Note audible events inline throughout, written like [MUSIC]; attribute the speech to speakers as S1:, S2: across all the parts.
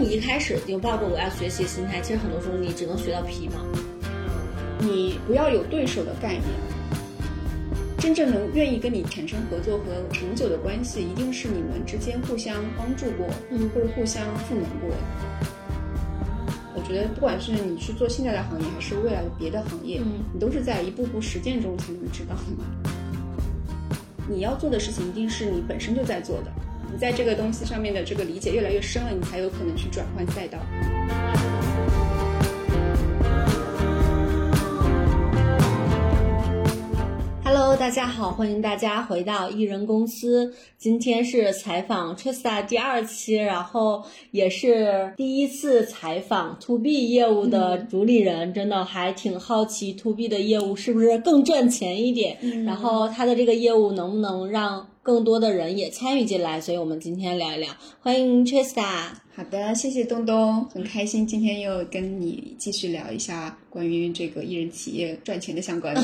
S1: 你一开始就抱着我要学习心态，其实很多时候你只能学到皮毛。
S2: 你不要有对手的概念，真正能愿意跟你产生合作和长久的关系，一定是你们之间互相帮助过，
S1: 嗯
S2: 或者互相赋能过。我觉得不管是你去做现在的行业，还是未来的别的行业，
S1: 嗯
S2: 你都是在一步步实践中才能知道的嘛。你要做的事情一定是你本身就在做的，你在这个东西上面的这个理解越来越深了，你才有可能去转换赛道。
S1: Hello，大家好，欢迎大家回到艺人公司。今天是采访 Trista 第二期，然后也是第一次采访 To B 业务的主理人，真的还挺好奇 To B 的业务是不是更赚钱一点，然后他的这个业务能不能让更多的人也参与进来，所以我们今天聊一聊。欢迎 Trista。
S2: 好的，谢谢东东，很开心今天又跟你继续聊一下关于这个艺人企业赚钱的相关的。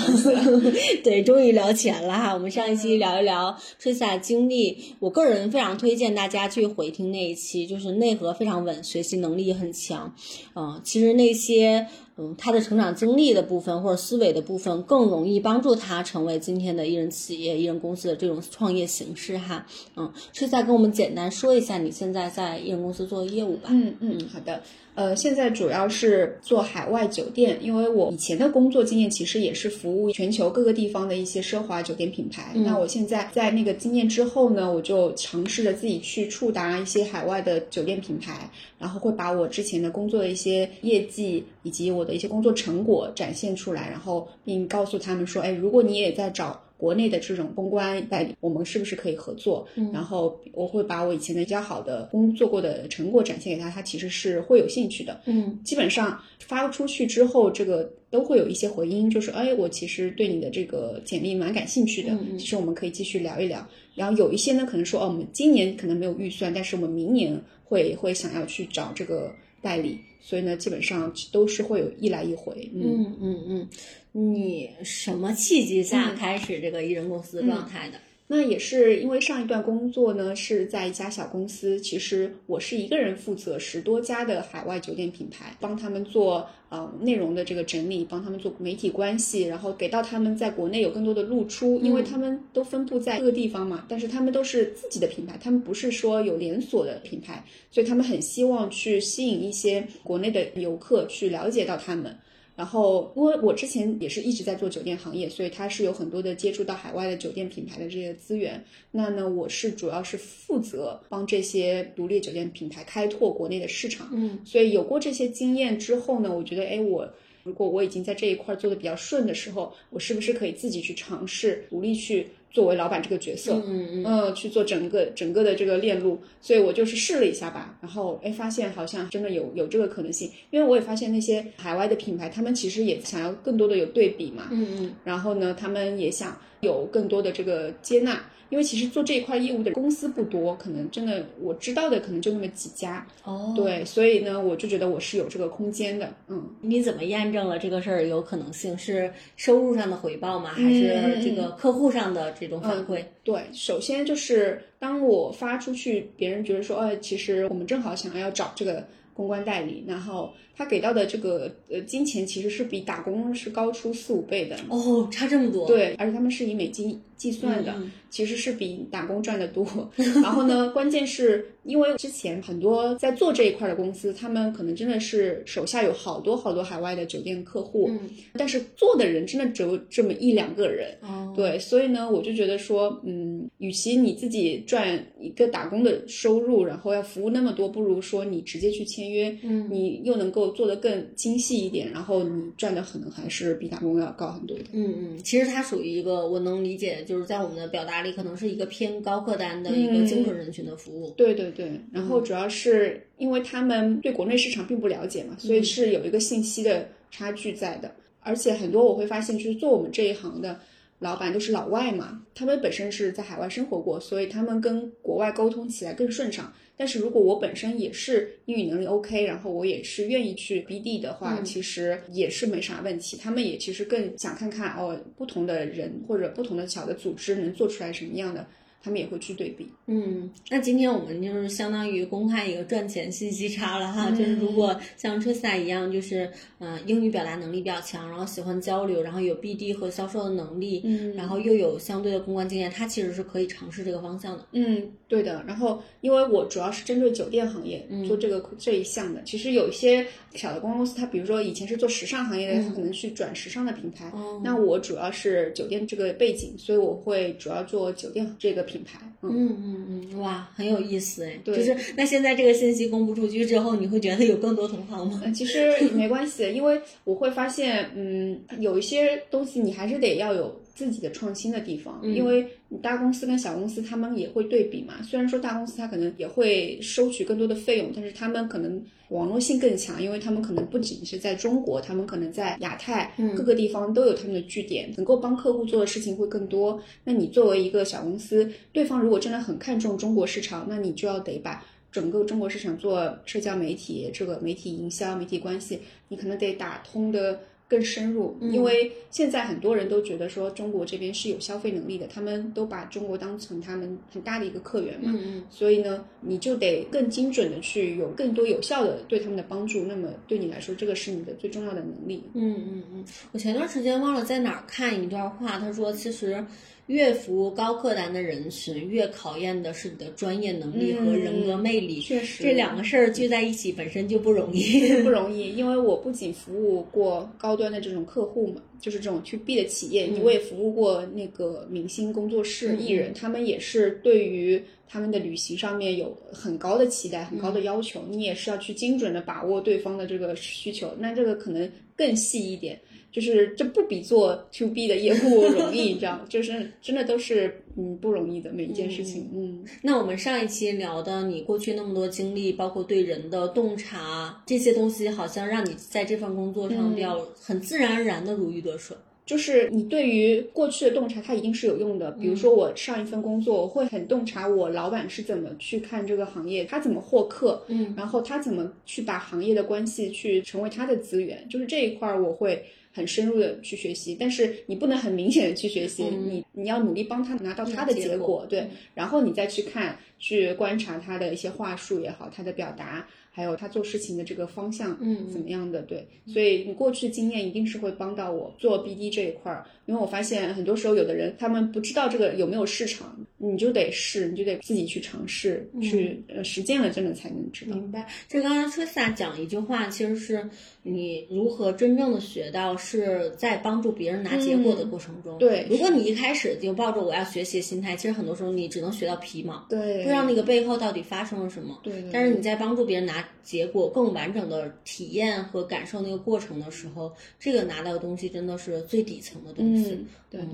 S2: [LAUGHS]
S1: 对，终于聊钱了哈。我们上一期聊一聊 Trista 经历，我个人非常推荐大家去回听那一期，就是内核非常稳，学习能力也很强。嗯，其实那些嗯他的成长经历的部分或者思维的部分，更容易帮助他成为今天的艺人企业、艺人公司的这种创业形式哈。嗯，Trista 跟我们简单说一下你现在在艺人公司做业务吧。
S2: 嗯嗯，好的。呃，现在主要是做海外酒店，因为我以前的工作经验其实也是服务全球各个地方的一些奢华酒店品牌。那我现在在那个经验之后呢，我就尝试着自己去触达一些海外的酒店品牌，然后会把我之前的工作的一些业绩以及我的一些工作成果展现出来，然后并告诉他们说，哎，如果你也在找。国内的这种公关代理，我们是不是可以合作？嗯，然后我会把我以前的比较好的工作过的成果展现给他，他其实是会有兴趣的。
S1: 嗯，
S2: 基本上发出去之后，这个都会有一些回音，就是哎，我其实对你的这个简历蛮感兴趣的，
S1: 嗯嗯
S2: 其实我们可以继续聊一聊。然后有一些呢，可能说哦，我们今年可能没有预算，但是我们明年会会想要去找这个代理，所以呢，基本上都是会有一来一回。嗯
S1: 嗯嗯嗯，你什么契机下开始这个艺人公司状态的？
S2: 那也是因为上一段工作呢是在一家小公司，其实我是一个人负责十多家的海外酒店品牌，帮他们做呃内容的这个整理，帮他们做媒体关系，然后给到他们在国内有更多的露出，因为他们都分布在各个地方嘛，但是他们都是自己的品牌，他们不是说有连锁的品牌，所以他们很希望去吸引一些国内的游客去了解到他们。然后，因为我之前也是一直在做酒店行业，所以它是有很多的接触到海外的酒店品牌的这些资源。那呢，我是主要是负责帮这些独立酒店品牌开拓国内的市场。
S1: 嗯，
S2: 所以有过这些经验之后呢，我觉得，哎，我如果我已经在这一块做的比较顺的时候，我是不是可以自己去尝试独立去作为老板这个角色？
S1: 嗯嗯
S2: 呃，去做整个整个的这个链路，所以我就是试了一下吧，然后哎，发现好像真的有有这个可能性，因为我也发现那些海外的品牌，他们其实也想要更多的有对比嘛，
S1: 嗯嗯。
S2: 然后呢，他们也想有更多的这个接纳，因为其实做这一块业务的公司不多，可能真的我知道的可能就那么几家，
S1: 哦，
S2: 对，所以呢，我就觉得我是有这个空间的，嗯。
S1: 你怎么验证了这个事儿有可能性？是收入上的回报吗？还是这个客户上的这种反馈？
S2: 对，首先就是当我发出去，别人觉得说，呃，其实我们正好想要找这个公关代理，然后他给到的这个呃金钱其实是比打工是高出四五倍的。
S1: 哦，差这么多。
S2: 对，而且他们是以美金计算的，
S1: 嗯
S2: 其实是比打工赚的多。[LAUGHS] 然后呢，关键是因为之前很多在做这一块的公司，他们可能真的是手下有好多好多海外的酒店客户，
S1: 嗯
S2: 但是做的人真的只有这么一两个人。
S1: 哦，
S2: 对，所以呢，我就觉得说，嗯，与其你自己赚一个打工的收入，然后要服务那么多，不如说你直接去签约，
S1: 嗯
S2: 你又能够做得更精细一点，然后你赚的可能还是比打工要高很多的。
S1: 嗯嗯，其实它属于一个我能理解，就是在我们的表达里，可能是一个偏高客单的一个精准人群的服务。
S2: 对对对，然后主要是因为他们对国内市场并不了解嘛，所以是有一个信息的差距在的。而且很多我会发现，就是做我们这一行的老板都是老外嘛，他们本身是在海外生活过，所以他们跟国外沟通起来更顺畅。但是如果我本身也是英语能力 OK，然后我也是愿意去 BD 的话，其实也是没啥问题。他们也其实更想看看哦，不同的人或者不同的小的组织能做出来什么样的他们也会去对比。
S1: 嗯，那今天我们就是相当于公开一个赚钱信息差了哈，就是如果像 Trista 一样，就是嗯、呃英语表达能力比较强，然后喜欢交流，然后有 BD 和销售的能力，
S2: 嗯
S1: 然后又有相对的公关经验，他其实是可以尝试这个方向的。
S2: 嗯，对的。然后，因为我主要是针对酒店行业做这个、这一项的。其实有一些小的公关公司，它比如说以前是做时尚行业的，它可能去转时尚的品牌。那我主要是酒店这个背景，所以我会主要做酒店这个品牌。嗯，
S1: 嗯嗯嗯，哇，很有意思哎。
S2: 对
S1: 就是那现在这个信息公布出去之后，你会觉得有更多同行吗？
S2: 呃其实没关系，因为我会发现，嗯，有一些东西你还是得要有自己的创新的地方，因为你大公司跟小公司他们也会对比嘛。虽然说大公司它可能也会收取更多的费用，但是他们可能网络性更强，因为他们可能不仅是在中国，他们可能在亚太各个地方都有他们的据点，能够帮客户做的事情会更多。那你作为一个小公司，对方如果真的很看重中国市场，那你就要得把。整个中国市场做社交媒体，这个媒体营销、媒体关系，你可能得打通的更深入，因为现在很多人都觉得说中国这边是有消费能力的，他们都把中国当成他们很大的一个客源嘛，
S1: 嗯
S2: 所以呢，你就得更精准的去有更多有效的对他们的帮助。那么对你来说，这个是你的最重要的能力。
S1: 嗯嗯嗯，我前段时间忘了在哪儿看一段话，他说其实。越服务高客单的人群，越考验的是你的专业能力和人格魅力。
S2: 确实
S1: 这两个事儿聚在一起本身就不容易。[LAUGHS]
S2: 不容易，[LAUGHS] 因为我不仅服务过高端的这种客户嘛，就是这种 to B 的企业，我也服务过那个明星工作室、艺人，他们也是对于他们的旅行上面有很高的期待、很高的要求，你也是要去精准的把握对方的这个需求，那这个可能更细一点。就是这不比做 to B 的业务容易，你知道，就是真的都是嗯不容易的每一件事情，嗯。
S1: 那我们上一期聊的你过去那么多经历，包括对人的洞察这些东西，好像让你在这份工作上比较很自然而然的如鱼得水。
S2: 就是你对于过去的洞察，它一定是有用的。比如说我上一份工作，我会很洞察我老板是怎么去看这个行业，他怎么获客，
S1: 嗯，
S2: 然后他怎么去把行业的关系去成为他的资源，就是这一块儿我会很深入的去学习。但是你不能很明显的去学习，你你要努力帮他拿到他的结
S1: 结果
S2: 对，然后你再去看，去观察他的一些话术也好，他的表达。还有他做事情的这个方向，
S1: 嗯
S2: 怎么样的？对，所以你过去经验一定是会帮到我做 BD 这一块儿，因为我发现很多时候有的人他们不知道这个有没有市场，你就得试，你就得自己去尝试，去呃实践了，真的才能知道。
S1: 明白。就刚才 Trista 讲一句话，其实是你如何真正的学到，是在帮助别人拿结果的过程中。
S2: 对
S1: 如果你一开始就抱着我要学习的心态，其实很多时候你只能学到皮毛，
S2: 对，
S1: 不知道那个背后到底发生了什么。
S2: 对对
S1: 但是你在帮助别人拿结果、更完整的体验和感受那个过程的时候，这个拿到的东西真的是最底层的东西。
S2: 嗯，对的，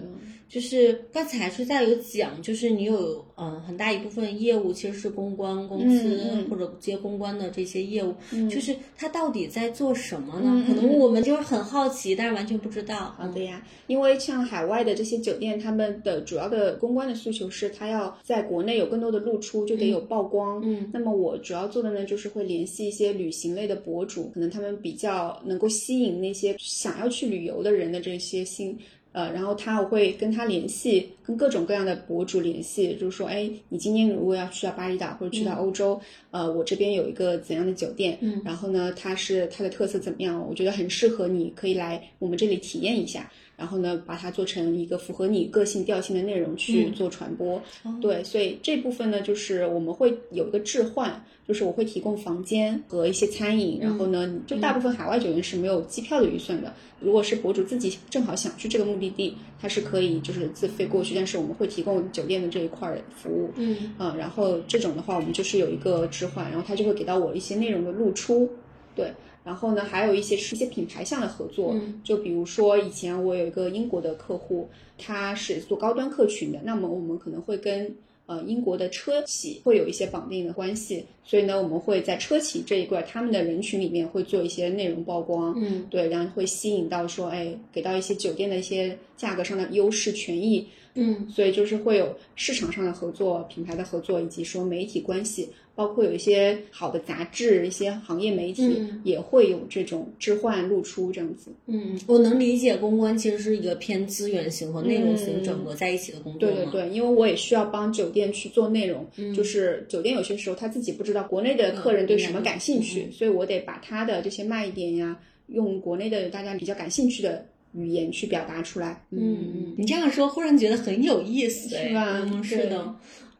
S1: 就是刚才是在有讲，就是你有嗯很大一部分业务其实是公关公司、或者接公关的这些业务，
S2: 嗯
S1: 就是他到底在做什么呢？可能我们就是很好奇，但是完全不知道。
S2: 好的呀，因为像海外的这些酒店，他们的主要的公关的诉求是，他要在国内有更多的露出，就得有曝光。
S1: 嗯，
S2: 那么我主要做的呢，就是会联系一些旅行类的博主，可能他们比较能够吸引那些想要去旅游的人的这些心。呃，然后他我会跟他联系，跟各种各样的博主联系，就是说，哎，你今天如果要去到巴厘岛或者去到欧洲，呃，我这边有一个怎样的酒店，
S1: 嗯
S2: 然后呢，它是它的特色怎么样？我觉得很适合你，可以来我们这里体验一下。然后呢，把它做成一个符合你个性调性的内容去做传播。对，所以这部分呢，就是我们会有一个置换，就是我会提供房间和一些餐饮。然后呢，就大部分海外酒店是没有机票的预算的。如果是博主自己正好想去这个目的地，他是可以就是自费过去，但是我们会提供酒店的这一块儿服务。
S1: 嗯
S2: 嗯，然后这种的话，我们就是有一个置换，然后他就会给到我一些内容的露出。对。然后呢，还有一些是一些品牌项的合作，
S1: 嗯
S2: 就比如说以前我有一个英国的客户，他是做高端客群的，那么我们可能会跟呃英国的车企会有一些绑定的关系，所以呢，我们会在车企这一块他们的人群里面会做一些内容曝光，
S1: 嗯
S2: 对，然后会吸引到说，哎，给到一些酒店的一些价格上的优势权益，
S1: 嗯
S2: 所以就是会有市场上的合作、品牌的合作，以及说媒体关系。包括有一些好的杂志、一些行业媒体
S1: 嗯
S2: 也会有这种置换露出这样子。
S1: 嗯，我能理解公关其实是一个偏资源型和内容型整合在一起的工作嘛。
S2: 对对对，因为我也需要帮酒店去做内容，
S1: 嗯
S2: 就是酒店有些时候他自己不知道国内的客人对什么感兴趣，所以我得把他的这些卖点呀，用国内的大家比较感兴趣的语言去表达出来。
S1: 嗯嗯，你这样说忽然觉得很有意思，哎
S2: 是吧
S1: 嗯，是的。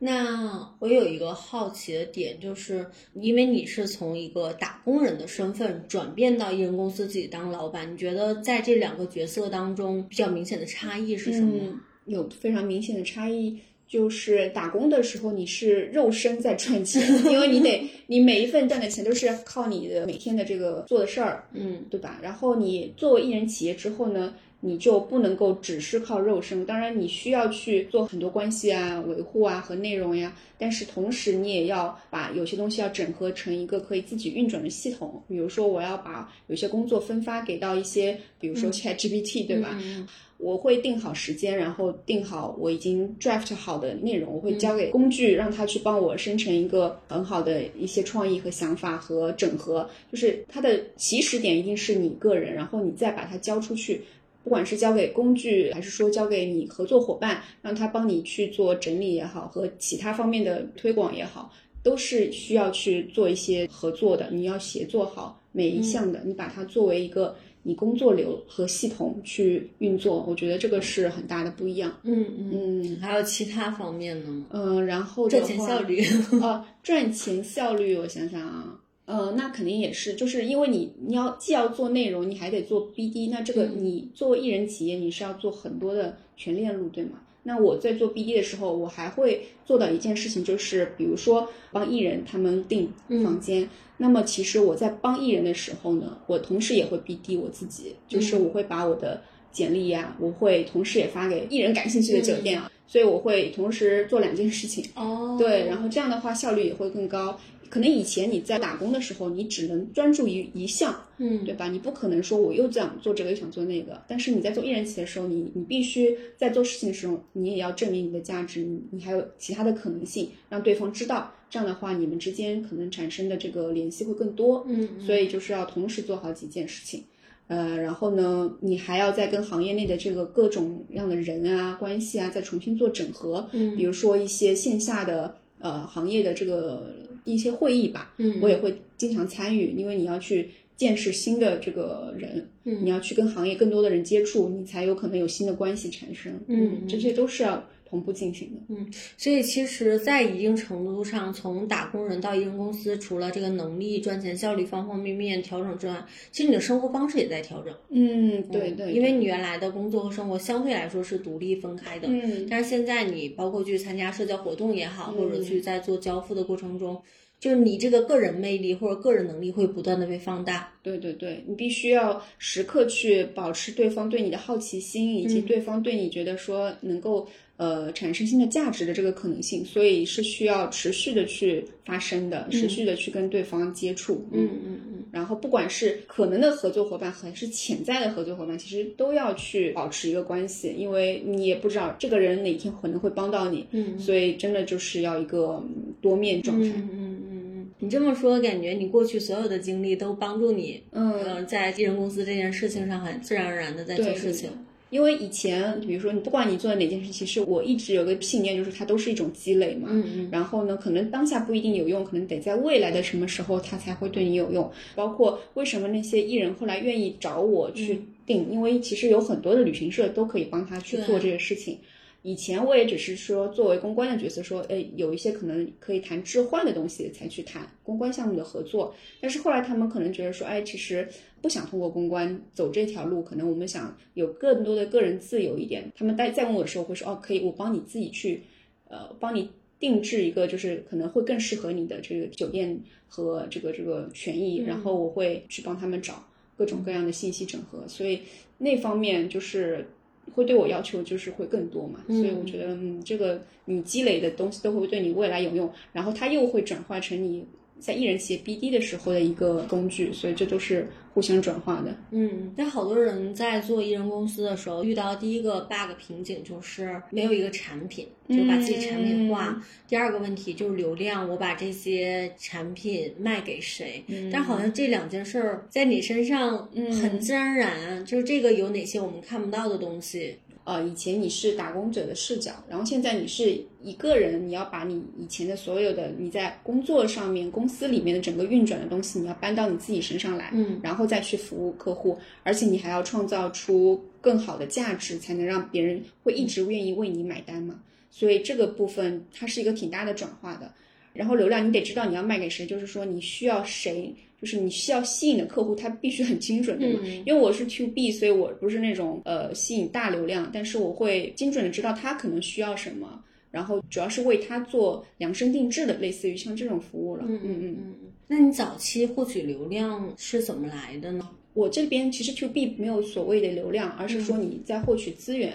S1: 那我有一个好奇的点，就是因为你是从一个打工人的身份转变到艺人公司自己当老板，你觉得在这两个角色当中比较明显的差异是什么？
S2: 嗯，有非常明显的差异。就是打工的时候，你是肉身在赚钱，因为你得，[LAUGHS] 你每一份赚的钱都是靠你的每天的这个做的事儿，
S1: 嗯
S2: 对吧？然后你作为艺人企业之后呢，你就不能够只是靠肉身，当然你需要去做很多关系啊、维护啊和内容呀，但是同时你也要把有些东西要整合成一个可以自己运转的系统。比如说，我要把有些工作分发给到一些，比如说 ChatGPT，、对吧？
S1: 嗯
S2: 我会定好时间，然后定好我已经 draft 好的内容，我会交
S1: 嗯
S2: 给工具，让它去帮我生成一个很好的一些创意和想法和整合。就是它的起始点一定是你个人，然后你再把它交出去，不管是交给工具，还是说交给你合作伙伴，让他帮你去做整理也好，和其他方面的推广也好，都是需要去做一些合作的。你要协作好每一项的，你把它作为一个。你工作流和系统去运作，我觉得这个是很大的不一样。
S1: 嗯嗯，
S2: 嗯
S1: 还有其他方面呢吗？
S2: 嗯，然后
S1: 赚钱效率，[LAUGHS]
S2: 哦，赚钱效率，我想想啊，呃，那肯定也是，就是因为你你要既要做内容，你还得做 BD，那这个
S1: 嗯
S2: 你作为艺人企业，你是要做很多的全链路，对吗？那我在做 BD 的时候，我还会做到一件事情，就是比如说帮艺人他们订
S1: 嗯
S2: 房间。那么其实我在帮艺人的时候呢，我同时也会 BD 我自己，就是
S1: 嗯
S2: 我会把我的简历呀、我会同时也发给艺人感兴趣的酒店
S1: 嗯
S2: 啊，所以我会同时做两件事情。
S1: 哦，
S2: 对，然后这样的话效率也会更高。可能以前你在打工的时候，你只能专注于一项，
S1: 嗯
S2: 对吧？你不可能说我又想做这个又想做那个。但是你在做一人企业的时候，你你必须在做事情的时候，你也要证明你的价值，你你还有其他的可能性，让对方知道。这样的话，你们之间可能产生的这个联系会更多。
S1: 嗯，
S2: 所以就是要同时做好几件事情。呃，然后呢，你还要再跟行业内的这个各种样的人啊、关系啊，再重新做整合。
S1: 嗯
S2: 比如说一些线下的呃行业的这个一些会议吧，
S1: 嗯。
S2: 我也会经常参与，因为你要去见识新的这个人，
S1: 嗯。
S2: 你要去跟行业更多的人接触，你才有可能有新的关系产生。
S1: 嗯
S2: 这些都是要同步进行的。
S1: 嗯所以其实，在一定程度上，从打工人到艺人公司，除了这个能力、赚钱效率方方面面调整之外，其实你的生活方式也在调整。
S2: 嗯，对
S1: 嗯
S2: 对，
S1: 因为你原来的工作和生活相对来说是独立分开的，
S2: 嗯
S1: 但是现在你包括去参加社交活动也好，或者
S2: 嗯
S1: 去在做交付的过程中，就是你这个个人魅力或者个人能力会不断的被放大。
S2: 对对对，你必须要时刻去保持对方对你的好奇心，以及
S1: 嗯
S2: 对方对你觉得说能够呃产生新的价值的这个可能性，所以是需要持续的去发生的，持续的去跟对方接触。
S1: 嗯嗯嗯
S2: 然后不管是可能的合作伙伴还是潜在的合作伙伴，其实都要去保持一个关系，因为你也不知道这个人哪天可能会帮到你，
S1: 嗯
S2: 所以真的就是要一个嗯多面状态。
S1: 嗯嗯嗯嗯，你这么说，感觉你过去所有的经历都帮助你，
S2: 嗯
S1: 呃，在艺人公司这件事情上很自然而然的在做
S2: 对
S1: 事情。
S2: 因为以前，比如说你不管你做的哪件事，其实我一直有个信念，就是它都是一种积累嘛。
S1: 嗯嗯
S2: 然后呢，可能当下不一定有用，可能得在未来的什么时候它才会对你有用。包括为什么那些艺人后来愿意找我去定，因为其实有很多的旅行社都可以帮他去做这些事情。以前我也只是说作为公关的角色说，哎，有一些可能可以谈置换的东西才去谈公关项目的合作，但是后来他们可能觉得说，哎，其实不想通过公关走这条路，可能我们想有更多的个人自由一点。他们再再问我的时候会说，哦，可以，我帮你自己去，呃，帮你定制一个就是可能会更适合你的这个酒店和这个这个权益，然后我会去帮他们找各种各样的信息整合，所以那方面就是。会对我要求就是会更多嘛，所以我觉得，嗯，这个你积累的东西都会对你未来有用，然后它又会转化成你在艺人企业 BD 的时候的一个工具，所以这都是互相转化的。
S1: 嗯，但好多人在做艺人公司的时候，遇到第一个 bug 瓶颈就是没有一个产品，就把自己产品化。第二个问题就是流量，我把这些产品卖给谁？但好像这两件事儿在你身上很自然而然，就是这个有哪些我们看不到的东西？
S2: 呃，以前你是打工者的视角，然后现在你是一个人，你要把你以前的所有的你在工作上面、公司里面的整个运转的东西，你要搬到你自己身上来，
S1: 嗯，
S2: 然后再去服务客户，而且你还要创造出更好的价值，才能让别人会一直愿意为你买单嘛。所以这个部分它是一个挺大的转化的。然后流量你得知道你要卖给谁，就是说你需要谁。就是你需要吸引的客户，他必须很精准，对吗？因为我是 to B，所以我不是那种呃吸引大流量，但是我会精准的知道他可能需要什么，然后主要是为他做量身定制的，类似于像这种服务了。
S1: 嗯嗯嗯嗯。那你早期获取流量是怎么来的呢？
S2: 我这边其实 to B 没有所谓的流量，而是说你在获取资源。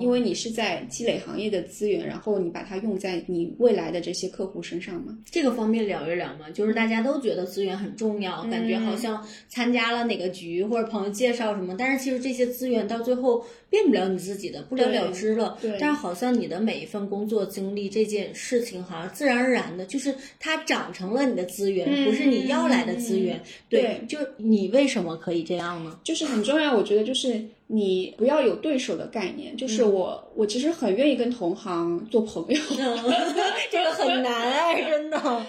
S2: 因为你是在积累行业的资源，然后你把它用在你未来的这些客户身上嘛？
S1: 这个方面聊一聊嘛？就是大家都觉得资源很重要，感觉好像参加了哪个局或者朋友介绍什么，但是其实这些资源到最后变不了你自己的，不了了之了。
S2: 对。
S1: 但是好像你的每一份工作经历这件事情，好像自然而然的，就是它长成了你的资源，不是你要来的资源。
S2: 对。
S1: 就你为什么可以这样呢？
S2: 就是很重要，我觉得就是。你不要有对手的概念，就是我，我其实很愿意跟同行做朋友，[LAUGHS]
S1: 这个很难哎，真的。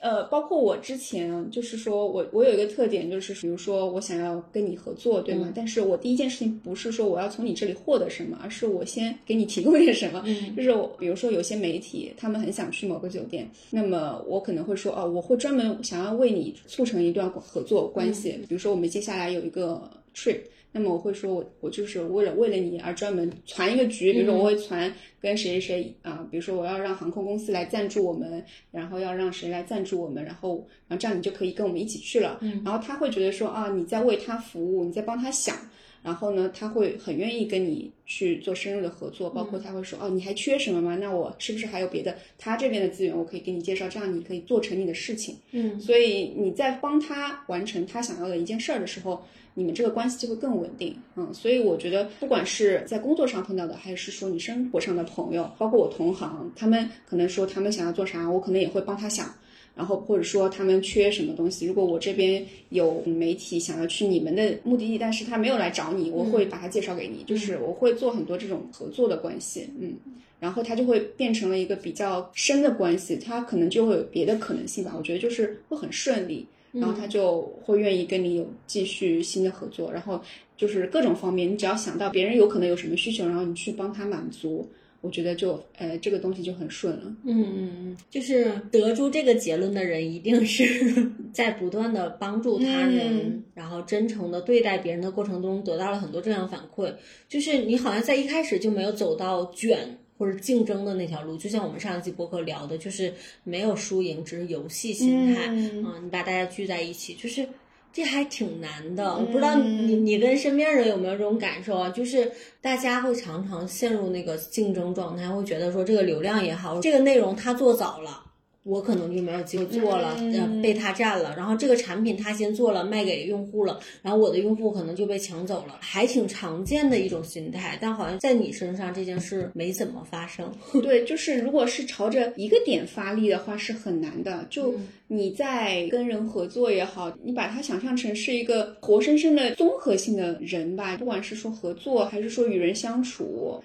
S2: 呃，包括我之前，就是说我我有一个特点，就是比如说我想要跟你合作，对吗？但是我第一件事情不是说我要从你这里获得什么，而是我先给你提供一点什么。就是我，比如说有些媒体，他们很想去某个酒店，那么我可能会说，哦，我会专门想要为你促成一段合作关系。比如说我们接下来有一个 trip。那么我会说，我我就是为了为了你而专门传一个局，比如说我会传跟谁谁啊，比如说我要让航空公司来赞助我们，然后要让谁来赞助我们，然后然后这样你就可以跟我们一起去了。然后他会觉得说啊，你在为他服务，你在帮他想，然后呢，他会很愿意跟你去做深入的合作，包括他会说哦，你还缺什么吗？那我是不是还有别的他这边的资源我可以给你介绍，这样你可以做成你的事情。
S1: 嗯，
S2: 所以你在帮他完成他想要的一件事儿的时候。你们这个关系就会更稳定，嗯，所以我觉得，不管是在工作上碰到的，还是说你生活上的朋友，包括我同行，他们可能说他们想要做啥，我可能也会帮他想，然后或者说他们缺什么东西，如果我这边有媒体想要去你们的目的地，但是他没有来找你，我会把他介绍给你，就是我会做很多这种合作的关系，嗯，然后他就会变成了一个比较深的关系，他可能就会有别的可能性吧，我觉得就是会很顺利。然后他就会愿意跟你有继续新的合作，然后就是各种方面，你只要想到别人有可能有什么需求，然后你去帮他满足，我觉得就呃这个东西就很顺了。
S1: 嗯嗯嗯，就是得出这个结论的人，一定是 [LAUGHS] 在不断的帮助他人，然后真诚的对待别人的过程中，得到了很多正向反馈。就是你好像在一开始就没有走到卷。或者竞争的那条路，就像我们上一期博客聊的，就是没有输赢，只是游戏心态啊。你把大家聚在一起，就是这还挺难的。我不知道你你跟身边人有没有这种感受啊？就是大家会常常陷入那个竞争状态，会觉得说这个流量也好，这个内容他做早了。我可能就没有机会做了，嗯，被他占了。然后这个产品他先做了，卖给用户了，然后我的用户可能就被抢走了，还挺常见的一种心态。但好像在你身上这件事没怎么发生。[LAUGHS]
S2: 对，就是如果是朝着一个点发力的话，是很难的。就你在跟人合作也好，你把它想象成是一个活生生的综合性的人吧，不管是说合作还是说与人相处。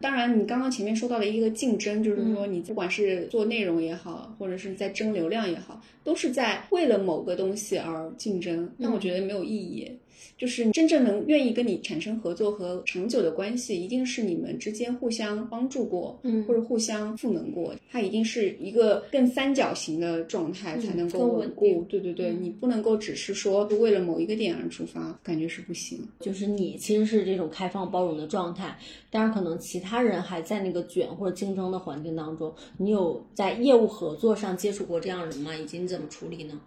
S2: 当然，你刚刚前面说到的一个竞争，就是说你不管是做内容也好，或者是在争流量也好，都是在为了某个东西而竞争，但我觉得没有意义。就是真正能愿意跟你产生合作和长久的关系，一定是你们之间互相帮助过，
S1: 嗯，
S2: 或者互相赋能过，它一定是一个更三角形的状态才能够稳固。对对对，你不能够只是说为了某一个点而出发，感觉是不行。
S1: 就是你其实是这种开放包容的状态，但是可能其他人还在那个卷或者竞争的环境当中，你有在业务合作上接触过这样人吗？以及你怎么处理呢？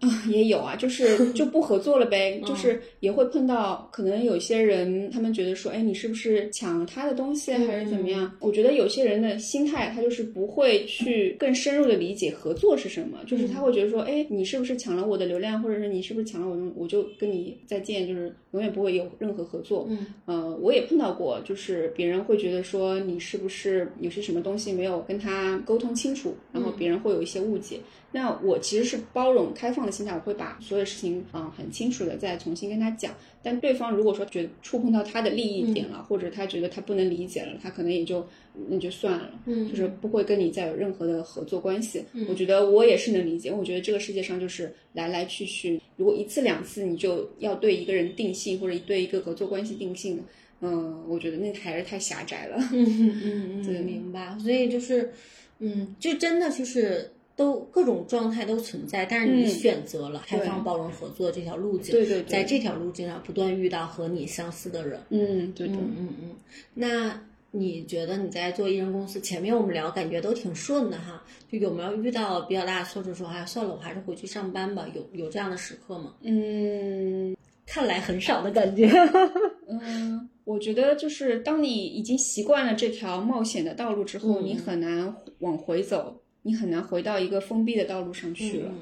S2: 啊，也有啊，就是就不合作了呗，[LAUGHS]
S1: 嗯
S2: 就是也会碰到，可能有些人他们觉得说，哎，你是不是抢了他的东西，还是怎么样？我觉得有些人的心态，他就是不会去更深入的理解合作是什么，就是他会觉得说，哎，你是不是抢了我的流量，或者是你是不是抢了我的，我就跟你再见，就是永远不会有任何合作。
S1: 嗯，
S2: 呃，我也碰到过，就是别人会觉得说你是不是有些什么东西没有跟他沟通清楚，然后别人会有一些误解。那我其实是包容、开放的心态，我会把所有事情啊、呃很清楚的再重新跟他讲。但对方如果说觉得触碰到他的利益点了，或者他觉得他不能理解了，他可能也就那就算了，
S1: 嗯
S2: 就是不会跟你再有任何的合作关系。我觉得我也是能理解，我觉得这个世界上就是来来去去，如果一次两次你就要对一个人定性，或者对一个合作关系定性，嗯，我觉得那还是太狭窄了。
S1: 嗯嗯嗯，[LAUGHS] 明白。所以就是，嗯，就真的就是都各种状态都存在，但是你
S2: 嗯
S1: 选择了开放、包容、合作这条路径，
S2: 对对对
S1: 在这条路径上不断遇到和你相似的人。
S2: 嗯，对的。
S1: 嗯嗯嗯，那你觉得你在做艺人公司前面我们聊感觉都挺顺的哈，就有没有遇到比较大的挫折说，哎，算了，我还是回去上班吧？有有这样的时刻吗？
S2: 嗯
S1: 看来很少的感觉。[LAUGHS]
S2: 嗯，我觉得就是当你已经习惯了这条冒险的道路之后，
S1: 嗯
S2: 你很难往回走，你很难回到一个封闭的道路上去了。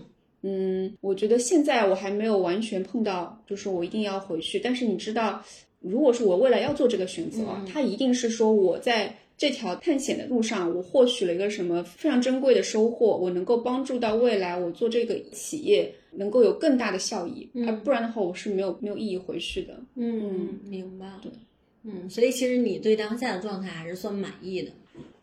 S2: 嗯，我觉得现在我还没有完全碰到，就是我一定要回去。但是你知道，如果是我未来要做这个选择，它一定是说我在这条探险的路上，我获取了一个什么非常珍贵的收获，我能够帮助到未来我做这个企业能够有更大的效益，而不然的话，我是没有没有意义回去的。
S1: 嗯，明白。对，嗯，所以其实你对当下的状态还是算满意的。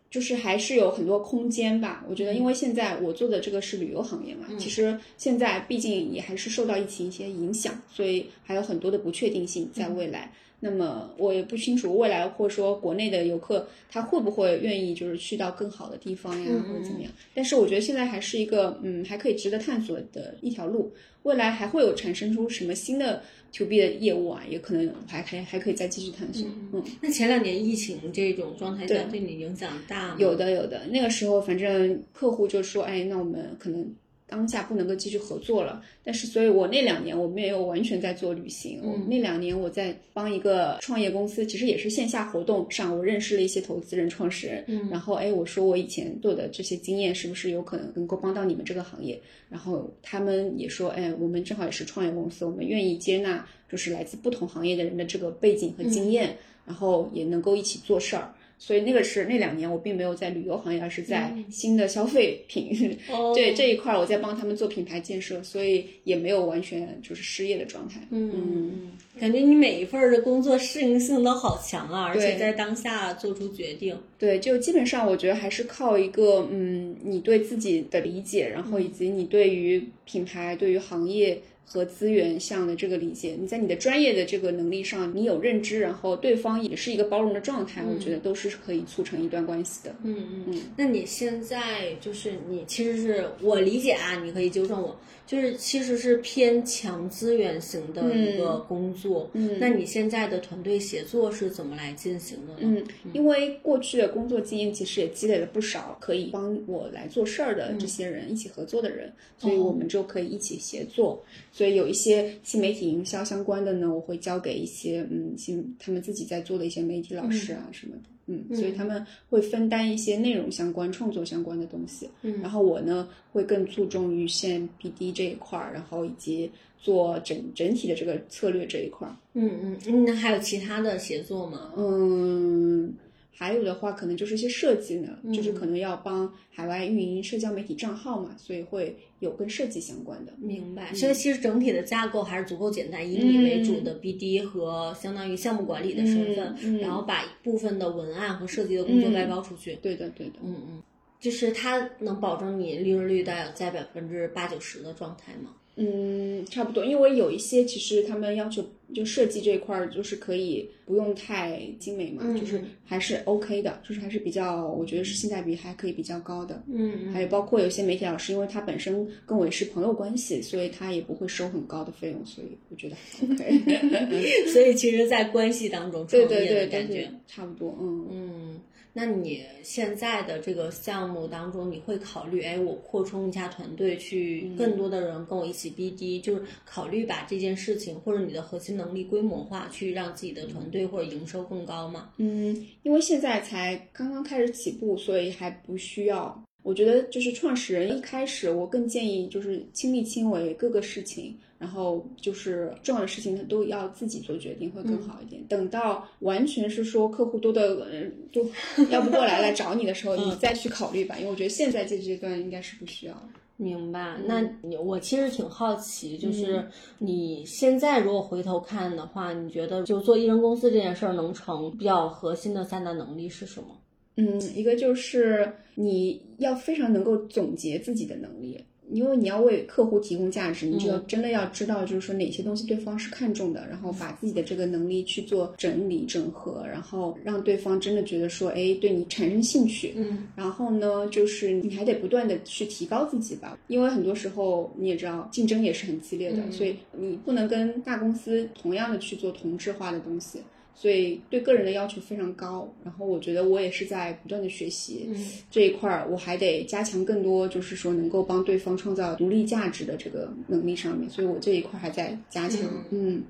S2: 就是还是有很多空间吧。我觉得，因为现在我做的这个是旅游行业嘛，其实现在毕竟也还是受到疫情一些影响，所以还有很多的不确定性在未来。那么我也不清楚未来或者说国内的游客他会不会愿意就是去到更好的地方呀，或者怎么样。但是我觉得现在还是一个嗯还可以值得探索的一条路。未来还会有产生出什么新的 to B 的业务啊，也可能还还还可以再继续探索。嗯，
S1: 那前两年疫情这种状态下对你影响大吗？
S2: 有的有的，那个时候反正客户就说，哎，那我们可能当下不能够继续合作了。但是，所以我那两年我没有完全在做旅行，我那两年我在帮一个创业公司，其实也是线下活动上，我认识了一些投资人、创始人，嗯，然后哎，我说我以前做的这些经验是不是有可能能够帮到你们这个行业？然后他们也说，哎，我们正好也是创业公司，我们愿意接纳就是来自不同行业的人的这个背景和经验，然后也能够一起做事儿。所以那个是那两年我并没有在旅游行业，而是在新的消费品，[LAUGHS]
S1: 哦
S2: 对这一块我在帮他们做品牌建设，所以也没有完全就是失业的状态。
S1: 嗯嗯，感觉你每一份的工作适应性都好强啊，而且在当下做出决定。
S2: 对，就基本上我觉得还是靠一个嗯，你对自己的理解，然后以及你对于品牌、对于行业。和资源项的这个理解，你在你的专业的这个能力上，你有认知，然后对方也是一个包容的状态，我觉得都是可以促成一段关系的。
S1: 嗯嗯，那你现在就是你其实是我理解啊，你可以纠正我，就是其实是偏强资源型的一个工作。
S2: 嗯，
S1: 那你现在的团队协作是怎么来进行的呢？
S2: 嗯，因为过去的工作经验其实也积累了不少可以帮我来做事儿的这些人，一起合作的人，所以我们就可以一起协作。所以有一些新媒体营销相关的呢，我会交给一些嗯新他们自己在做的一些媒体老师啊什么的，嗯，所以他们会分担一些内容相关、创作相关的东西。嗯，然后我呢会更注重于线 BD 这一块儿，然后以及做整整体的这个策略这一块儿。
S1: 嗯嗯，那还有其他的协作吗？
S2: 嗯。还有的话，可能就是一些设计呢，
S1: 嗯
S2: 就是可能要帮海外运营社交媒体账号嘛，所以会有跟设计相关的。
S1: 明白。所以其实整体的架构还是足够简单，以你为主的 BD 和相当于项目管理的身份，
S2: 嗯
S1: 然后把部分的文案和设计的工作外包出去。
S2: 对的，对的。
S1: 嗯嗯，就是它能保证你利润率在在百分之八九十的状态吗？
S2: 嗯，差不多，因为有一些其实他们要求就设计这一块儿就是可以不用太精美嘛，就是还是 OK 的，就是还是比较，我觉得是性价比还可以比较高的。
S1: 嗯
S2: 还有包括有些媒体老师，因为他本身跟我也是朋友关系，所以他也不会收很高的费用，所以我觉得还 [LAUGHS] OK。[LAUGHS]
S1: 所以其实，在关系当中创业
S2: 对对对，
S1: 的感觉，
S2: 差不多，嗯
S1: 嗯。那你现在的这个项目当中，你会考虑，哎，我扩充一下团队，去更多的人跟我一起 BD，就是考虑把这件事情或者你的核心能力规模化，去让自己的团队或者营收更高吗？
S2: 嗯，因为现在才刚刚开始起步，所以还不需要。我觉得就是创始人一开始，我更建议就是亲力亲为，各个事情，然后就是重要的事情他都要自己做决定，会更好一点。等到完全是说客户多的人都 [LAUGHS] 要不过来来找你的时候，你再去考虑吧。因为我觉得现在这阶段应该是不需要。
S1: 明白？那你我其实挺好奇，就是你现在如果回头看的话，你觉得就做艺人公司这件事儿能成，比较核心的三大能力是什么？
S2: 嗯，一个就是你要非常能够总结自己的能力，因为你要为客户提供价值，你就要真的要知道，就是说哪些东西对方是看重的，然后把自己的这个能力去做整理整合，然后让对方真的觉得说，哎，对你产生兴趣。
S1: 嗯，
S2: 然后呢，就是你还得不断的去提高自己吧，因为很多时候你也知道，竞争也是很激烈的，所以你不能跟大公司同样的去做同质化的东西。所以对个人的要求非常高，然后我觉得我也是在不断的学习这一块儿，我还得加强更多，就是说能够帮对方创造独立价值的这个能力上面，所以我这一块还在加强。嗯，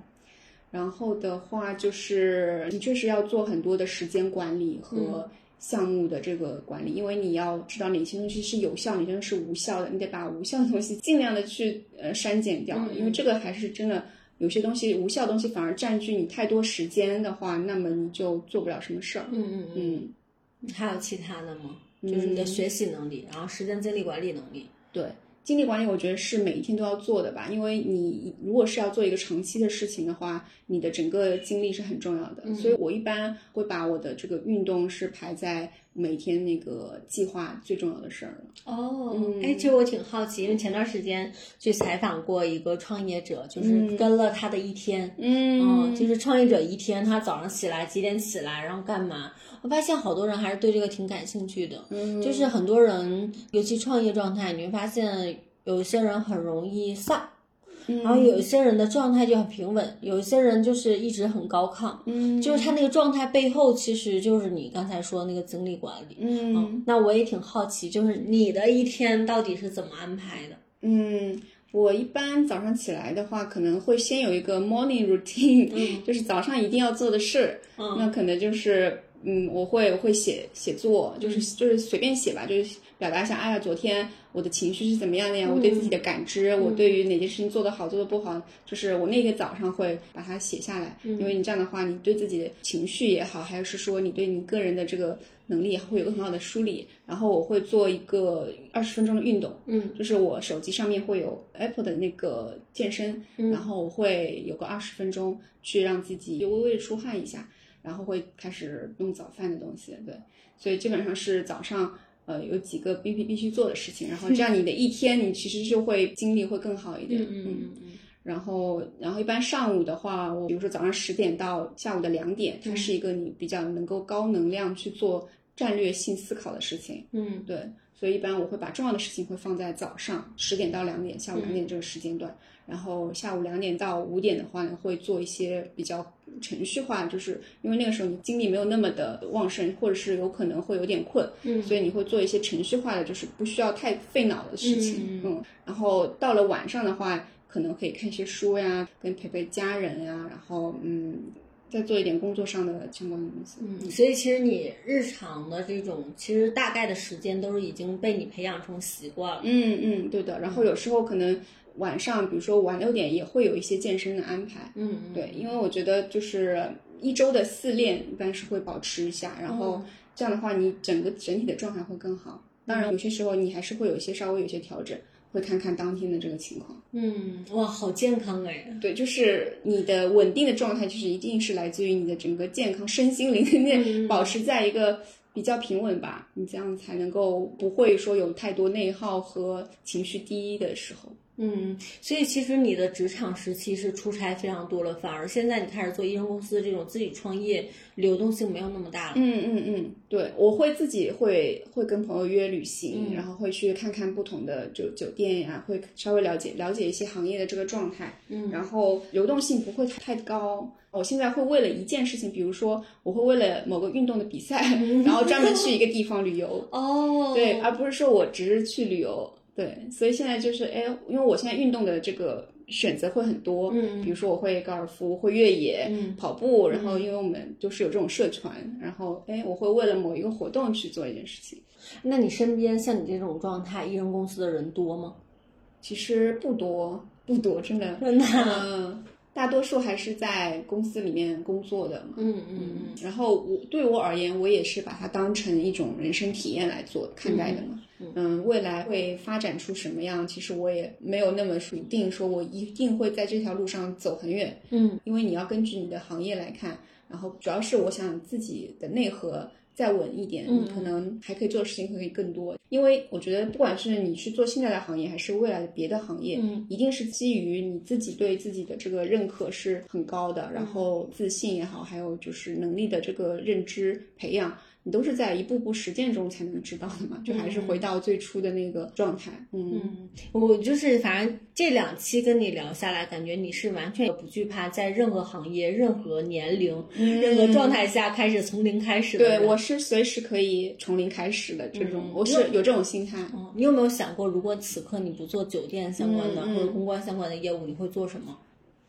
S2: 然后的话就是你确实要做很多的时间管理和项目的这个管理，因为你要知道哪些东西是有效，哪些是无效的，你得把无效的东西尽量的去呃删减掉，因为这个还是真的。有些东西无效东西反而占据你太多时间的话，那么你就做不了什么事儿。
S1: 嗯嗯嗯。还有其他的吗？就是你的学习能力，然后时间精力管理能力。
S2: 对，精力管理我觉得是每一天都要做的吧，因为你如果是要做一个长期的事情的话，你的整个精力是很重要的。所以我一般会把我的这个运动是排在。每天那个计划最重要的事儿
S1: 哦，哎，其实我挺好奇，因为前段时间去采访过一个创业者，就是跟了他的一天，嗯，就是创业者一天，他早上起来几点起来，然后干嘛？我发现好多人还是对这个挺感兴趣的，嗯，就是很多人，尤其创业状态，你会发现有一些人很容易丧。然后有一些人的状态就很平稳，有一些人就是一直很高亢，嗯，就是他那个状态背后，其实就是你刚才说那个精力管理，嗯，那我也挺好奇，就是你的一天到底是怎么安排的？
S2: 嗯，我一般早上起来的话，可能会先有一个 morning routine，嗯，就是早上一定要做的事，嗯，那可能就是，嗯，我会会写写作，就是就是随便写吧，就是表达一下，哎呀，昨天。我的情绪是怎么样的呀？我对自己的感知，我对于哪件事情做得好，做得不好，就是我那天早上会把它写下来。因为你这样的话，你对自己的情绪也好，还是说你对你个人的这个能力会有个很好的梳理。然后我会做一个二十分钟的运动，嗯，就是我手机上面会有 Apple 的那个健身，然后我会有个二十分钟去让自己微微出汗一下，然后会开始弄早饭的东西。对，所以基本上是早上。呃，有几个必必必须做的事情，然后这样你的一天，你其实就会精力会更好一点。
S1: 嗯嗯嗯。
S2: 然后，然后一般上午的话，我比如说早上十点到下午的两点，它是一个你比较能够高能量去做战略性思考的事情。
S1: 嗯，
S2: 对。所以一般我会把重要的事情会放在早上十点到两点，下午两点这个时间段。然后下午两点到五点的话呢，会做一些比较程序化，就是因为那个时候你精力没有那么的旺盛，或者是有可能会有点困，嗯，所以你会做一些程序化的，就是不需要太费脑的事情，嗯。然后到了晚上的话，可能可以看一些书呀，跟陪陪家人呀，然后嗯，再做一点工作上的相关的东西。
S1: 嗯，所以其实你日常的这种，其实大概的时间都是已经被你培养成习惯了。
S2: 嗯嗯，对的。然后有时候可能。晚上，比如说晚六点也会有一些健身的安排，
S1: 嗯，
S2: 对，因为我觉得就是一周的四练一般是会保持一下，然后这样的话你整个整体的状态会更好。当然有些时候你还是会有一些稍微有些调整，会看看当天的这个情况。
S1: 嗯，哇，好健康哎！
S2: 对，就是你的稳定的状态，就是一定是来自于你的整个健康身心灵的保持在一个比较平稳吧，你这样才能够不会说有太多内耗和情绪低的时候。
S1: 嗯，所以其实你的职场时期是出差非常多了，反而现在你开始做医生公司这种自己创业，流动性没有那么大了。
S2: 嗯嗯嗯，对，我会自己会会跟朋友约旅行，然后会去看看不同的酒酒店呀，会稍微了解了解一些行业的这个状态。嗯，然后流动性不会太高。我现在会为了一件事情，比如说我会为了某个运动的比赛，[LAUGHS] 然后专门去一个地方旅游。
S1: 哦，
S2: 对，而不是说我只是去旅游。对，所以现在就是，哎，因为我现在运动的这个选择会很多，嗯，比如说我会高尔夫，会越野，嗯，跑步，然后因为我们就是有这种社团，然后，哎，我会为了某一个活动去做一件事情。
S1: 那你身边像你这种状态，艺人公司的人多吗？
S2: 其实不多，不多，真的，
S1: 真的，
S2: 嗯。大多数还是在公司里面工作的嘛，
S1: 嗯嗯嗯，
S2: 然后我对我而言，我也是把它当成一种人生体验来做看待的嘛，嗯，未来会发展出什么样，其实我也没有那么笃定，说我一定会在这条路上走很远，
S1: 嗯，
S2: 因为你要根据你的行业来看，然后主要是我想自己的内核。再稳一点，你可能还可以做的事情可以更多。因为我觉得，不管是你去做现在的行业，还是未来的别的行业，
S1: 嗯，
S2: 一定是基于你自己对自己的这个认可是很高的，然后自信也好，还有就是能力的这个认知培养。你都是在一步步实践中才能知道的嘛，就还是回到最初的那个状态。
S1: 嗯，我就是反正这两期跟你聊下来，感觉你是完全不惧怕在任何行业、任何年龄、任何状态下开始从零开始的。
S2: 对，我是随时可以从零开始的这种，我是有这种心态。
S1: 嗯，你有没有想过，如果此刻你不做酒店相关的或者公关相关的业务，你会做什么？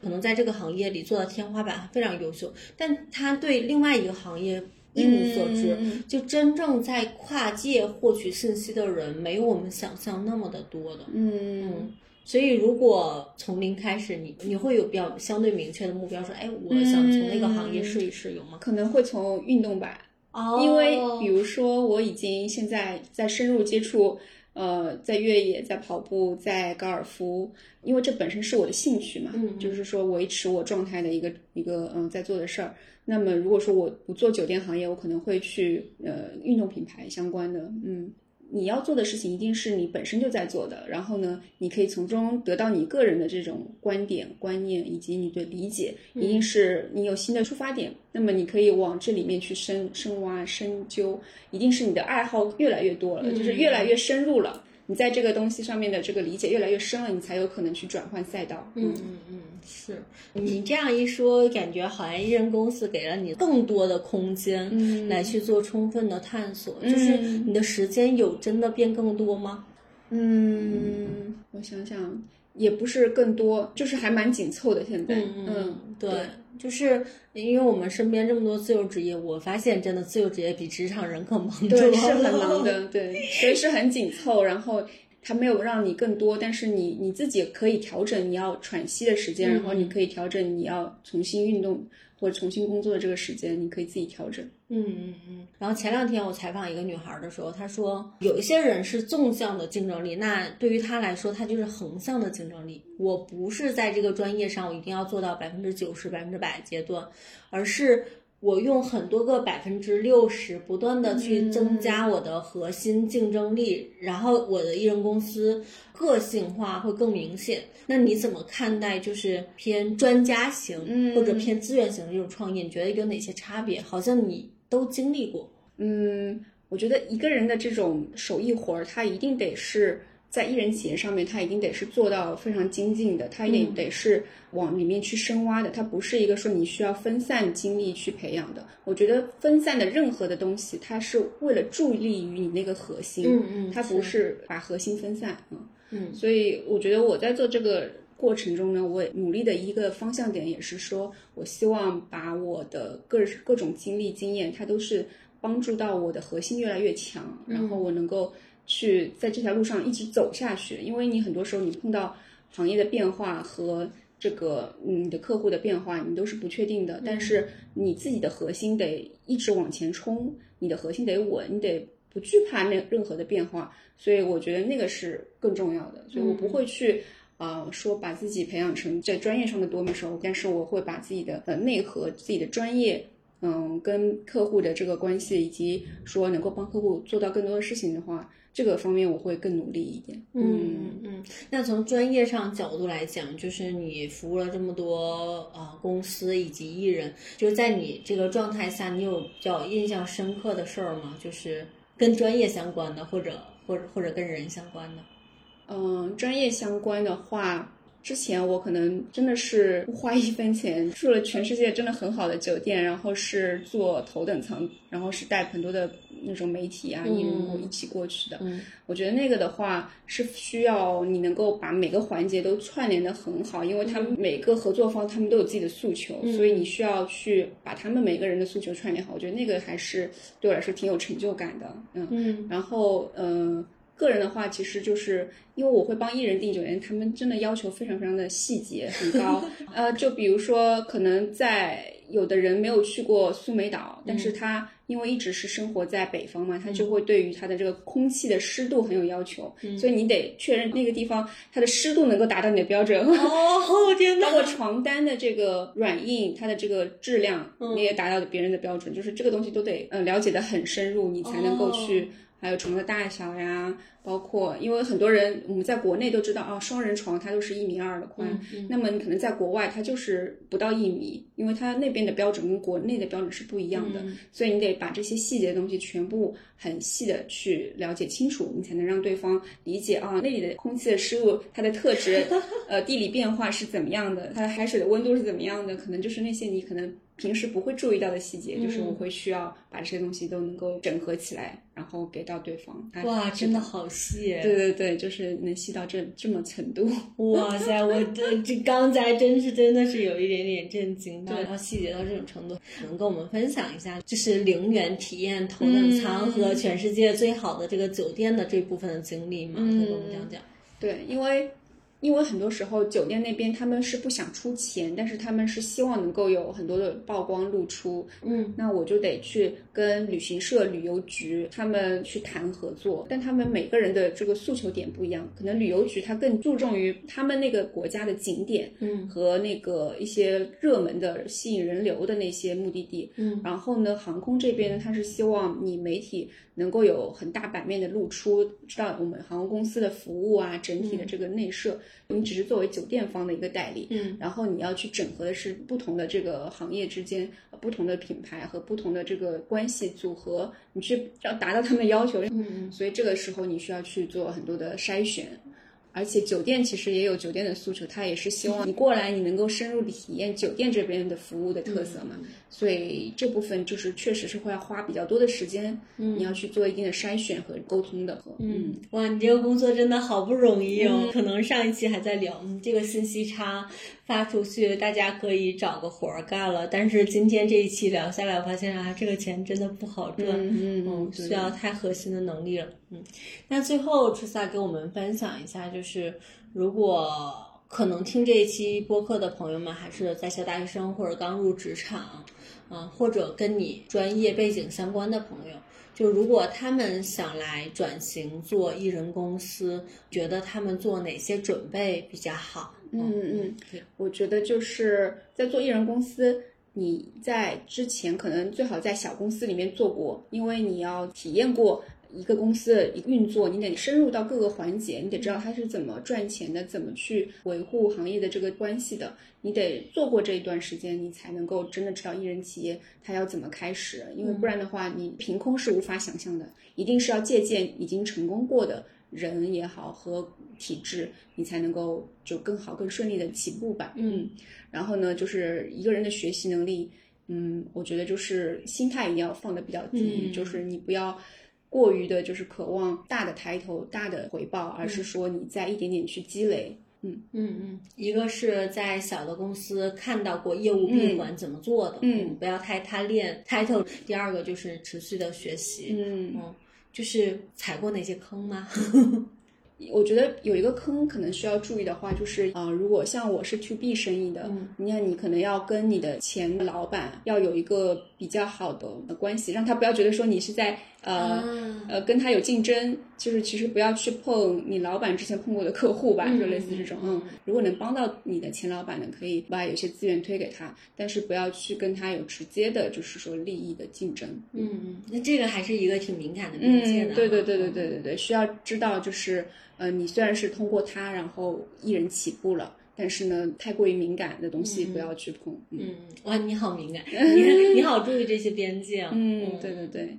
S1: 可能在这个行业里做到天花板，非常优秀，但他对另外一个行业。一无所知，就真正在跨界获取信息的人，没有我们想象那么的多的。
S2: 嗯，
S1: 所以如果从零开始，你你会有比较相对明确的目标，说，哎，我想从那个行业试一试，有吗？
S2: 可能会从运动吧，
S1: 哦，
S2: 因为比如说我已经现在在深入接触，呃，在越野，在跑步，在高尔夫，因为这本身是我的兴趣嘛，
S1: 嗯，
S2: 就是说维持我状态的一个一个嗯在做的事儿。那么，如果说我不做酒店行业，我可能会去呃运动品牌相关的。嗯，你要做的事情一定是你本身就在做的，然后呢，你可以从中得到你个人的这种观点、观念以及你的理解，一定是你有新的出发点。那么你可以往这里面去深深挖、深究，一定是你的爱好越来越多了，就是越来越深入了。你在这个东西上面的这个理解越来越深了，你才有可能去转换赛道。
S1: 嗯嗯嗯，是你这样一说，感觉好像艺人公司给了你更多的空间来去做充分的探索，就是你的时间有真的变更多吗？
S2: 嗯，我想想，也不是更多，就是还蛮紧凑的。现在，
S1: 嗯，对。就是因为我们身边这么多自由职业，我发现真的自由职业比职场人更忙，
S2: 对，是很忙的，对，所以是很紧凑。然后它没有让你更多，但是你你自己可以调整你要喘息的时间，然后你可以调整你要重新运动。或者重新工作的这个时间，你可以自己调整。
S1: 嗯嗯嗯。然后前两天我采访一个女孩的时候，她说有一些人是纵向的竞争力，那对于她来说，她就是横向的竞争力。我不是在这个专业上，我一定要做到百分之九十、百分之百阶段，而是。我用很多个百分之六十，不断的去增加我的核心竞争力，然后我的艺人公司个性化会更明显。那你怎么看待就是偏专家型或者偏资源型的这种创业？你觉得有哪些差别？好像你都经历过。
S2: 嗯，我觉得一个人的这种手艺活儿，他一定得是。在艺人企业上面，他一定得是做到非常精进的，他也得是往里面去深挖的，他不是一个说你需要分散精力去培养的。我觉得分散的任何的东西，它是为了助力于你那个核心，
S1: 嗯嗯，
S2: 它不是把核心分散，
S1: 嗯嗯。
S2: 所以我觉得我在做这个过程中呢，我努力的一个方向点也是说，我希望把我的各各种经历经验，它都是帮助到我的核心越来越强，然后我能够。去在这条路上一直走下去，因为你很多时候你碰到行业的变化和这个你的客户的变化，你都是不确定的。但是你自己的核心得一直往前冲，你的核心得稳，你得不惧怕那任何的变化。所以我觉得那个是更重要的。所以我不会去啊说把自己培养成在专业上的多面手，但是我会把自己的呃内核、自己的专业，嗯，跟客户的这个关系，以及说能够帮客户做到更多的事情的话。这个方面我会更努力一点。
S1: 嗯嗯，那从专业上角度来讲，就是你服务了这么多呃公司以及艺人，就是在你这个状态下，你有比较印象深刻的事儿吗？就是跟专业相关的，或者或者或者跟人相关的。
S2: 嗯，专业相关的话。之前我可能真的是不花一分钱住了全世界真的很好的酒店，然后是坐头等舱，然后是带很多的那种媒体啊、艺人我一起过去的。
S1: 嗯，
S2: 我觉得那个的话是需要你能够把每个环节都串联的很好，因为他们每个合作方他们都有自己的诉求，所以你需要去把他们每个人的诉求串联好。我觉得那个还是对我来说挺有成就感的。嗯
S1: 嗯，
S2: 然后嗯。个人的话，其实就是因为我会帮艺人订酒店，他们真的要求非常非常的细节很高。[LAUGHS] 呃，就比如说，可能在有的人没有去过苏梅岛，但是他因为一直是生活在北方嘛，他就会对于他的这个空气的湿度很有要求，所以你得确认那个地方它的湿度能够达到你的标准。
S1: 哦，[LAUGHS] 天哪！
S2: 包括床单的这个软硬，它的这个质量，你也达到别人的标准，就是这个东西都得呃了解的很深入，你才能够去。还有床的大小呀，包括因为很多人我们在国内都知道啊，双人床它都是一米二的宽，那么你可能在国外它就是不到一米，因为它那边的标准跟国内的标准是不一样的，所以你得把这些细节的东西全部很细的去了解清楚，你才能让对方理解啊，那里的空气的湿度它的特质，[LAUGHS] 呃，地理变化是怎么样的，它的海水的温度是怎么样的，可能就是那些你可能。平时不会注意到的细节，就是我会需要把这些东西都能够整合起来，然后给到对方。
S1: 哇，真的好细！
S2: 对对对，就是能细到这这么程度。[LAUGHS]
S1: 哇塞，我这这刚才真是真的是有一点点震惊，然后细节到这种程度，能跟我们分享一下，就是零元体验头等舱和全世界最好的这个酒店的这部分的经历吗？可以跟我们讲讲。
S2: 对，因为。因为很多时候酒店那边他们是不想出钱，但是他们是希望能够有很多的曝光露出，
S1: 嗯，
S2: 那我就得去跟旅行社、旅游局他们去谈合作，但他们每个人的这个诉求点不一样，可能旅游局他更注重于他们那个国家的景点，
S1: 嗯，
S2: 和那个一些热门的吸引人流的那些目的地，
S1: 嗯，
S2: 然后呢，航空这边呢，他是希望你媒体。能够有很大版面的露出，知道我们航空公司的服务啊，整体的这个内设，你只是作为酒店方的一个代理，
S1: 嗯，
S2: 然后你要去整合的是不同的这个行业之间不同的品牌和不同的这个关系组合，你去要达到他们的要求，
S1: 嗯嗯，
S2: 所以这个时候你需要去做很多的筛选。而且酒店其实也有酒店的诉求，他也是希望你过来，你能够深入的体验酒店这边的服务的特色嘛。所以这部分就是确实是会要花比较多的时间，你要去做一定的筛选和沟通的。
S1: 嗯，哇，你这个工作真的好不容易哦。可能上一期还在聊，嗯，这个信息差发出去，大家可以找个活儿干了。但是今天这一期聊下来，我发现啊，这个钱真的不好赚，
S2: 嗯
S1: 嗯，需要太核心的能力了。嗯，那最后 Trisa 给我们分享一下，就是如果可能听这一期播客的朋友们还是在校大学生或者刚入职场，啊，或者跟你专业背景相关的朋友，就如果他们想来转型做艺人公司，觉得他们做哪些准备比较好？
S2: 嗯嗯，我觉得就是在做艺人公司，你在之前可能最好在小公司里面做过，因为你要体验过。一个公司的运作，你得深入到各个环节，你得知道它是怎么赚钱的，怎么去维护行业的这个关系的。你得做过这一段时间，你才能够真的知道艺人企业它要怎么开始。因为不然的话，你凭空是无法想象的，一定是要借鉴已经成功过的人也好和体制，你才能够就更好、更顺利的起步吧。嗯，然后呢，就是一个人的学习能力，嗯，我觉得就是心态一定要放的比较低，就是你不要。过于的就是渴望大的抬头、大的回报，而是说你在一点点去积累。
S1: 嗯嗯嗯，一个是在小的公司看到过业务闭环怎么做的，
S2: 嗯，
S1: 不要太贪恋 title。第二个就是持续的学习，
S2: 嗯
S1: 嗯，就是踩过哪些坑吗？[LAUGHS]
S2: 我觉得有一个坑可能需要注意的话，就是啊，如果像我是 to B 生意的，你看你可能要跟你的前老板要有一个比较好的关系，让他不要觉得说你是在呃呃跟他有竞争，就是其实不要去碰你老板之前碰过的客户吧，就类似这种。嗯，如果能帮到你的前老板呢，可以把有些资源推给他，但是不要去跟他有直接的，就是说利益的竞争。
S1: 嗯，那这个还是一个挺敏感的边界的。
S2: 对对对对对对对，需要知道就是，呃，你虽然是通过他，然后一人起步了。但是呢，太过于敏感的东西不要去碰。
S1: 嗯，哇，你好敏感，[LAUGHS] 你你好注意这些边界。[LAUGHS]
S2: 嗯，对对对，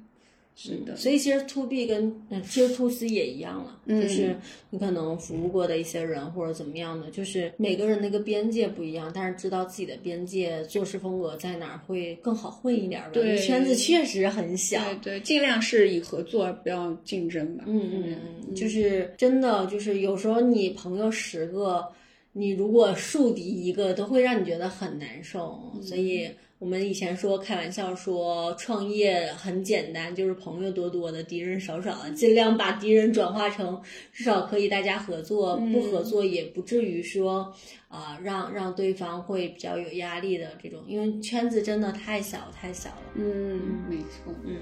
S2: 是的。
S1: 所以其实 to B 跟嗯，其实 to C 也一样了，就是你可能服务过的一些人或者怎么样的，就是每个人那个边界不一样，但是知道自己的边界、做事风格在哪儿会更好混一点吧。
S2: 对，
S1: 圈子确实很小。
S2: 对，尽量是以合作，不要竞争吧。
S1: 嗯嗯嗯，就是真的，就是有时候你朋友十个。你如果树敌一个，都会让你觉得很难受。所以我们以前说开玩笑说，创业很简单，就是朋友多多的，敌人少少的，尽量把敌人转化成至少可以大家合作，不合作也不至于说。啊，让让对方会比较有压力的这种，因为圈子真的太小太小了。
S2: 嗯，没错。
S1: 嗯，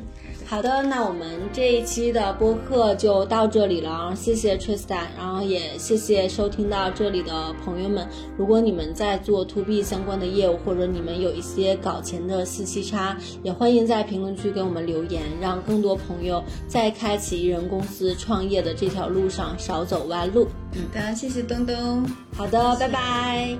S1: 好的，那我们这一期的播客就到这里了，谢谢 Tristan，然后也谢谢收听到这里的朋友们。如果你们在做 To B 相关的业务，或者你们有一些搞钱的信息差，也欢迎在评论区给我们留言，让更多朋友在开启一人公司创业的这条路上少走弯路。
S2: 嗯，大家谢谢东东。
S1: 好的，拜拜。